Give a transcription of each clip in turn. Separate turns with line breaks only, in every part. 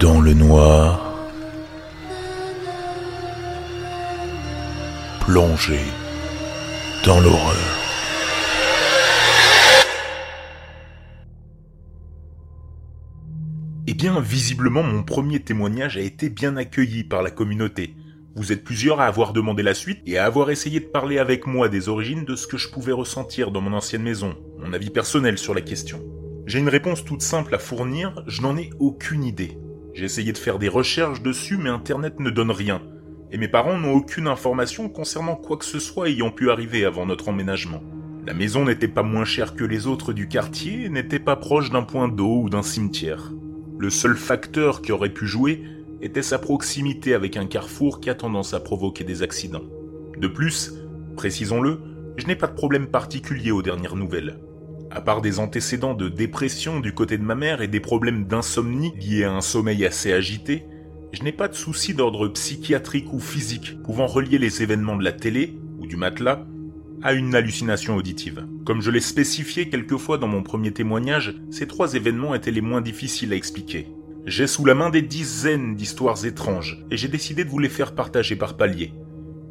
Dans le noir, plongé dans l'horreur.
Eh bien, visiblement, mon premier témoignage a été bien accueilli par la communauté. Vous êtes plusieurs à avoir demandé la suite et à avoir essayé de parler avec moi des origines de ce que je pouvais ressentir dans mon ancienne maison, mon avis personnel sur la question. J'ai une réponse toute simple à fournir, je n'en ai aucune idée. J'ai essayé de faire des recherches dessus, mais Internet ne donne rien. Et mes parents n'ont aucune information concernant quoi que ce soit ayant pu arriver avant notre emménagement. La maison n'était pas moins chère que les autres du quartier et n'était pas proche d'un point d'eau ou d'un cimetière. Le seul facteur qui aurait pu jouer était sa proximité avec un carrefour qui a tendance à provoquer des accidents. De plus, précisons-le, je n'ai pas de problème particulier aux dernières nouvelles. À part des antécédents de dépression du côté de ma mère et des problèmes d'insomnie liés à un sommeil assez agité, je n'ai pas de soucis d'ordre psychiatrique ou physique pouvant relier les événements de la télé ou du matelas à une hallucination auditive. Comme je l'ai spécifié quelquefois dans mon premier témoignage, ces trois événements étaient les moins difficiles à expliquer. J'ai sous la main des dizaines d'histoires étranges, et j'ai décidé de vous les faire partager par paliers,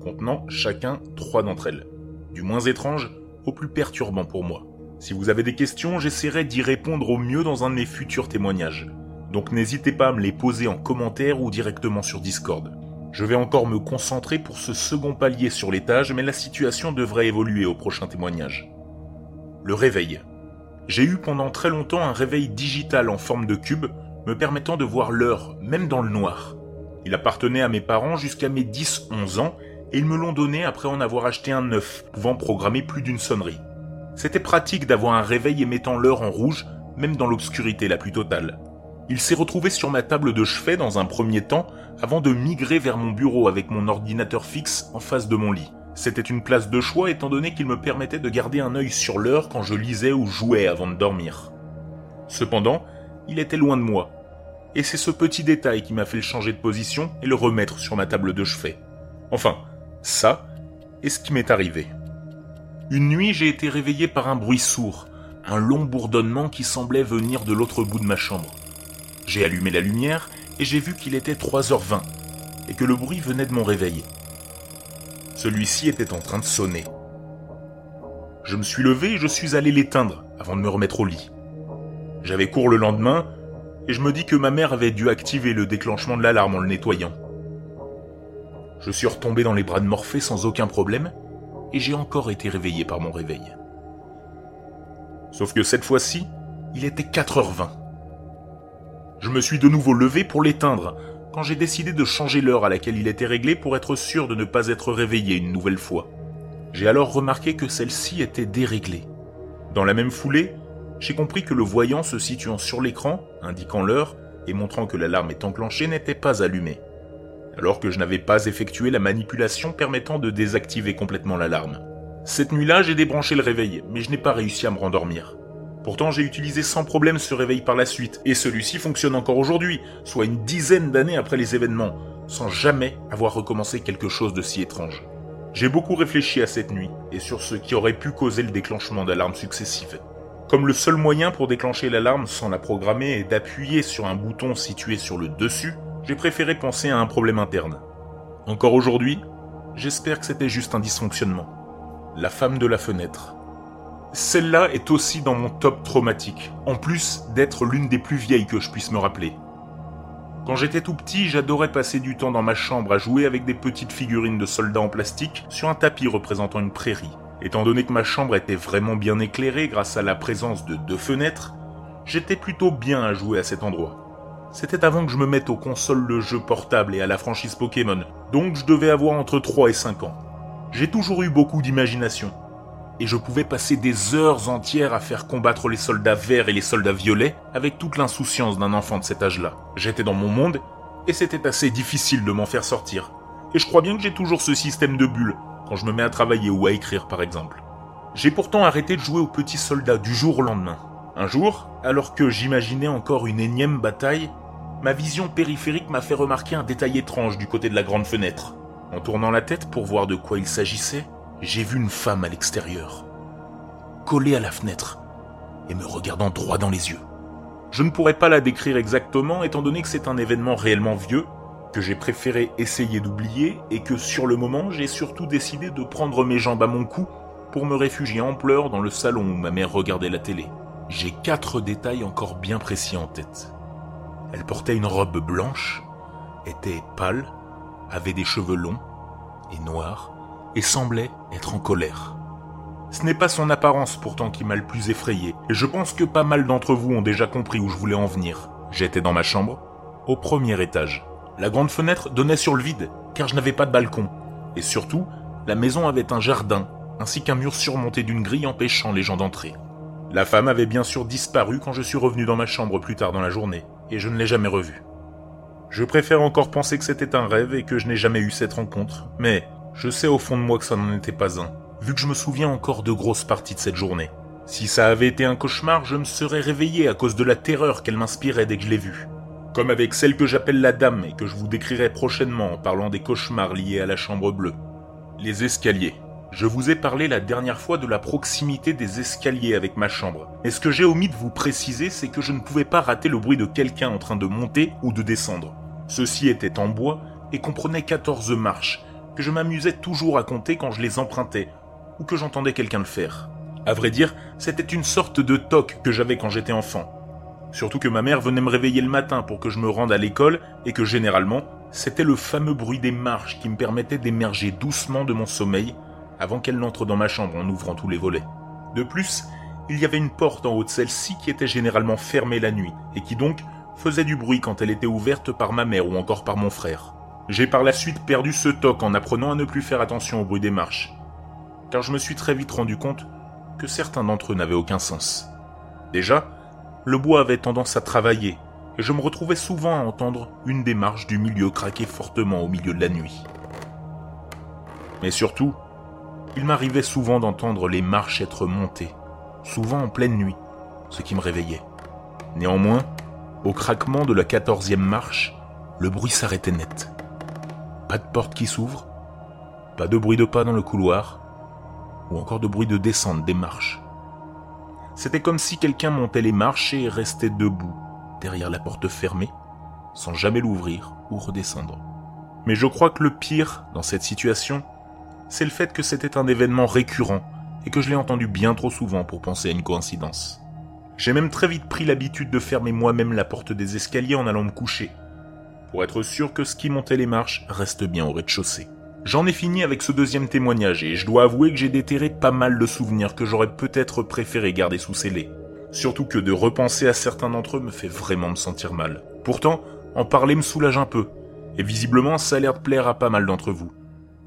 contenant chacun trois d'entre elles, du moins étrange au plus perturbant pour moi. Si vous avez des questions, j'essaierai d'y répondre au mieux dans un de mes futurs témoignages. Donc n'hésitez pas à me les poser en commentaire ou directement sur Discord. Je vais encore me concentrer pour ce second palier sur l'étage, mais la situation devrait évoluer au prochain témoignage. Le réveil. J'ai eu pendant très longtemps un réveil digital en forme de cube, me permettant de voir l'heure, même dans le noir. Il appartenait à mes parents jusqu'à mes 10-11 ans, et ils me l'ont donné après en avoir acheté un neuf, pouvant programmer plus d'une sonnerie. C'était pratique d'avoir un réveil émettant l'heure en rouge, même dans l'obscurité la plus totale. Il s'est retrouvé sur ma table de chevet dans un premier temps, avant de migrer vers mon bureau avec mon ordinateur fixe en face de mon lit. C'était une place de choix étant donné qu'il me permettait de garder un œil sur l'heure quand je lisais ou jouais avant de dormir. Cependant, il était loin de moi, et c'est ce petit détail qui m'a fait le changer de position et le remettre sur ma table de chevet. Enfin, ça est ce qui m'est arrivé. Une nuit, j'ai été réveillé par un bruit sourd, un long bourdonnement qui semblait venir de l'autre bout de ma chambre. J'ai allumé la lumière et j'ai vu qu'il était 3h20 et que le bruit venait de mon réveil. Celui-ci était en train de sonner. Je me suis levé et je suis allé l'éteindre avant de me remettre au lit. J'avais cours le lendemain et je me dis que ma mère avait dû activer le déclenchement de l'alarme en le nettoyant. Je suis retombé dans les bras de Morphée sans aucun problème, et j'ai encore été réveillé par mon réveil. Sauf que cette fois-ci, il était 4h20. Je me suis de nouveau levé pour l'éteindre, quand j'ai décidé de changer l'heure à laquelle il était réglé pour être sûr de ne pas être réveillé une nouvelle fois. J'ai alors remarqué que celle-ci était déréglée. Dans la même foulée, j'ai compris que le voyant se situant sur l'écran, indiquant l'heure et montrant que l'alarme est enclenchée, n'était pas allumé, alors que je n'avais pas effectué la manipulation permettant de désactiver complètement l'alarme. Cette nuit-là, j'ai débranché le réveil, mais je n'ai pas réussi à me rendormir. Pourtant, j'ai utilisé sans problème ce réveil par la suite, et celui-ci fonctionne encore aujourd'hui, soit une dizaine d'années après les événements, sans jamais avoir recommencé quelque chose de si étrange. J'ai beaucoup réfléchi à cette nuit, et sur ce qui aurait pu causer le déclenchement d'alarmes successives. Comme le seul moyen pour déclencher l'alarme sans la programmer est d'appuyer sur un bouton situé sur le dessus, j'ai préféré penser à un problème interne. Encore aujourd'hui, j'espère que c'était juste un dysfonctionnement. La femme de la fenêtre. Celle-là est aussi dans mon top traumatique, en plus d'être l'une des plus vieilles que je puisse me rappeler. Quand j'étais tout petit, j'adorais passer du temps dans ma chambre à jouer avec des petites figurines de soldats en plastique sur un tapis représentant une prairie. Étant donné que ma chambre était vraiment bien éclairée grâce à la présence de deux fenêtres, j'étais plutôt bien à jouer à cet endroit. C'était avant que je me mette aux consoles de jeux portables et à la franchise Pokémon, donc je devais avoir entre 3 et 5 ans. J'ai toujours eu beaucoup d'imagination, et je pouvais passer des heures entières à faire combattre les soldats verts et les soldats violets avec toute l'insouciance d'un enfant de cet âge-là. J'étais dans mon monde, et c'était assez difficile de m'en faire sortir. Et je crois bien que j'ai toujours ce système de bulles, quand je me mets à travailler ou à écrire par exemple. J'ai pourtant arrêté de jouer aux petits soldats du jour au lendemain. Un jour, alors que j'imaginais encore une énième bataille, ma vision périphérique m'a fait remarquer un détail étrange du côté de la grande fenêtre. En tournant la tête pour voir de quoi il s'agissait, j'ai vu une femme à l'extérieur, collée à la fenêtre et me regardant droit dans les yeux. Je ne pourrais pas la décrire exactement étant donné que c'est un événement réellement vieux, que j'ai préféré essayer d'oublier et que sur le moment j'ai surtout décidé de prendre mes jambes à mon cou pour me réfugier en pleurs dans le salon où ma mère regardait la télé. J'ai quatre détails encore bien précis en tête. Elle portait une robe blanche, était pâle, avait des cheveux longs et noirs, et semblait être en colère. Ce n'est pas son apparence pourtant qui m'a le plus effrayé, et je pense que pas mal d'entre vous ont déjà compris où je voulais en venir. J'étais dans ma chambre, au premier étage. La grande fenêtre donnait sur le vide, car je n'avais pas de balcon. Et surtout, la maison avait un jardin, ainsi qu'un mur surmonté d'une grille empêchant les gens d'entrer. La femme avait bien sûr disparu quand je suis revenu dans ma chambre plus tard dans la journée, et je ne l'ai jamais revue. Je préfère encore penser que c'était un rêve et que je n'ai jamais eu cette rencontre, mais je sais au fond de moi que ça n'en était pas un vu que je me souviens encore de grosses parties de cette journée. Si ça avait été un cauchemar, je me serais réveillé à cause de la terreur qu'elle m'inspirait dès que je l'ai vue. Comme avec celle que j'appelle la dame et que je vous décrirai prochainement en parlant des cauchemars liés à la chambre bleue. Les escaliers. Je vous ai parlé la dernière fois de la proximité des escaliers avec ma chambre. Et ce que j'ai omis de vous préciser, c'est que je ne pouvais pas rater le bruit de quelqu'un en train de monter ou de descendre. Ceci était en bois et comprenait 14 marches, que je m'amusais toujours à compter quand je les empruntais, ou que j'entendais quelqu'un le faire. À vrai dire, c'était une sorte de toc que j'avais quand j'étais enfant. Surtout que ma mère venait me réveiller le matin pour que je me rende à l'école et que généralement, c'était le fameux bruit des marches qui me permettait d'émerger doucement de mon sommeil avant qu'elle n'entre dans ma chambre en ouvrant tous les volets. De plus, il y avait une porte en haut de celle-ci qui était généralement fermée la nuit et qui donc faisait du bruit quand elle était ouverte par ma mère ou encore par mon frère. J'ai par la suite perdu ce toc en apprenant à ne plus faire attention au bruit des marches car je me suis très vite rendu compte que certains d'entre eux n'avaient aucun sens. Déjà, le bois avait tendance à travailler, et je me retrouvais souvent à entendre une des marches du milieu craquer fortement au milieu de la nuit. Mais surtout, il m'arrivait souvent d'entendre les marches être montées, souvent en pleine nuit, ce qui me réveillait. Néanmoins, au craquement de la quatorzième marche, le bruit s'arrêtait net. Pas de porte qui s'ouvre, pas de bruit de pas dans le couloir, ou encore de bruit de descente des marches. C'était comme si quelqu'un montait les marches et restait debout, derrière la porte fermée, sans jamais l'ouvrir ou redescendre. Mais je crois que le pire dans cette situation, c'est le fait que c'était un événement récurrent et que je l'ai entendu bien trop souvent pour penser à une coïncidence. J'ai même très vite pris l'habitude de fermer moi-même la porte des escaliers en allant me coucher, pour être sûr que ce qui montait les marches reste bien au rez-de-chaussée. J'en ai fini avec ce deuxième témoignage et je dois avouer que j'ai déterré pas mal de souvenirs que j'aurais peut-être préféré garder sous scellés. Surtout que de repenser à certains d'entre eux me fait vraiment me sentir mal. Pourtant, en parler me soulage un peu, et visiblement ça a l'air de plaire à pas mal d'entre vous.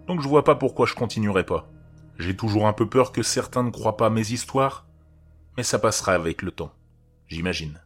Donc je vois pas pourquoi je continuerai pas. J'ai toujours un peu peur que certains ne croient pas mes histoires, mais ça passera avec le temps, j'imagine.